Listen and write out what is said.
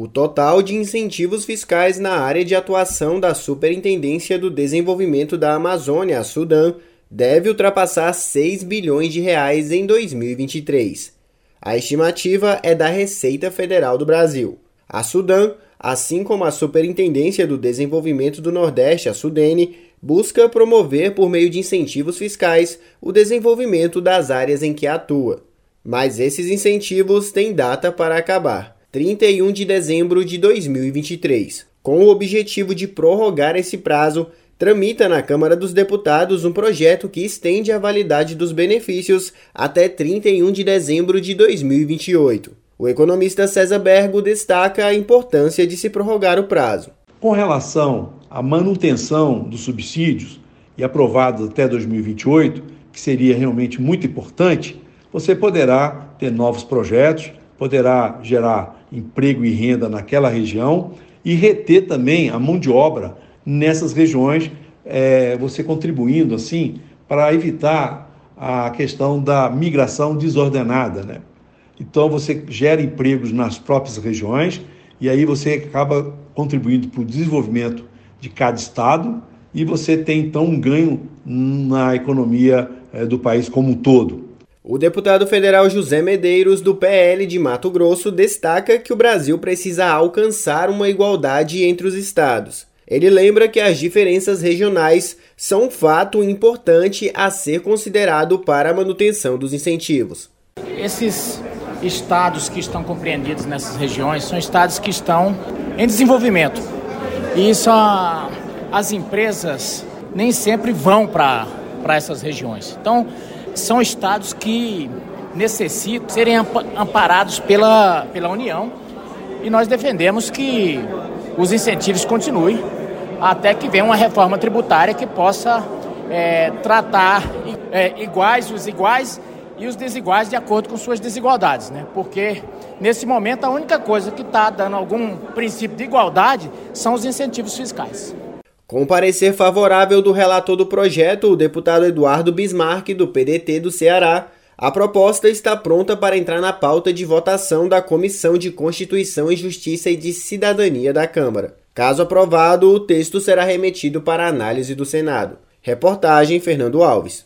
O total de incentivos fiscais na área de atuação da Superintendência do Desenvolvimento da Amazônia, Sudã, deve ultrapassar 6 bilhões de reais em 2023. A estimativa é da Receita Federal do Brasil. A Sudã, assim como a Superintendência do Desenvolvimento do Nordeste, a Sudene, busca promover por meio de incentivos fiscais o desenvolvimento das áreas em que atua. Mas esses incentivos têm data para acabar. 31 de dezembro de 2023. Com o objetivo de prorrogar esse prazo, tramita na Câmara dos Deputados um projeto que estende a validade dos benefícios até 31 de dezembro de 2028. O economista César Bergo destaca a importância de se prorrogar o prazo. Com relação à manutenção dos subsídios e aprovados até 2028, que seria realmente muito importante, você poderá ter novos projetos, poderá gerar emprego e renda naquela região e reter também a mão de obra nessas regiões, é, você contribuindo assim para evitar a questão da migração desordenada, né? Então você gera empregos nas próprias regiões e aí você acaba contribuindo para o desenvolvimento de cada estado e você tem então um ganho na economia é, do país como um todo. O deputado federal José Medeiros, do PL de Mato Grosso, destaca que o Brasil precisa alcançar uma igualdade entre os estados. Ele lembra que as diferenças regionais são um fato importante a ser considerado para a manutenção dos incentivos. Esses estados que estão compreendidos nessas regiões são estados que estão em desenvolvimento. E isso, as empresas nem sempre vão para essas regiões. Então, são estados que necessitam serem amparados pela, pela União e nós defendemos que os incentivos continuem até que venha uma reforma tributária que possa é, tratar é, iguais os iguais e os desiguais de acordo com suas desigualdades, né? Porque nesse momento a única coisa que está dando algum princípio de igualdade são os incentivos fiscais. Com parecer favorável do relator do projeto, o deputado Eduardo Bismarck, do PDT do Ceará, a proposta está pronta para entrar na pauta de votação da Comissão de Constituição e Justiça e de Cidadania da Câmara. Caso aprovado, o texto será remetido para análise do Senado. Reportagem Fernando Alves.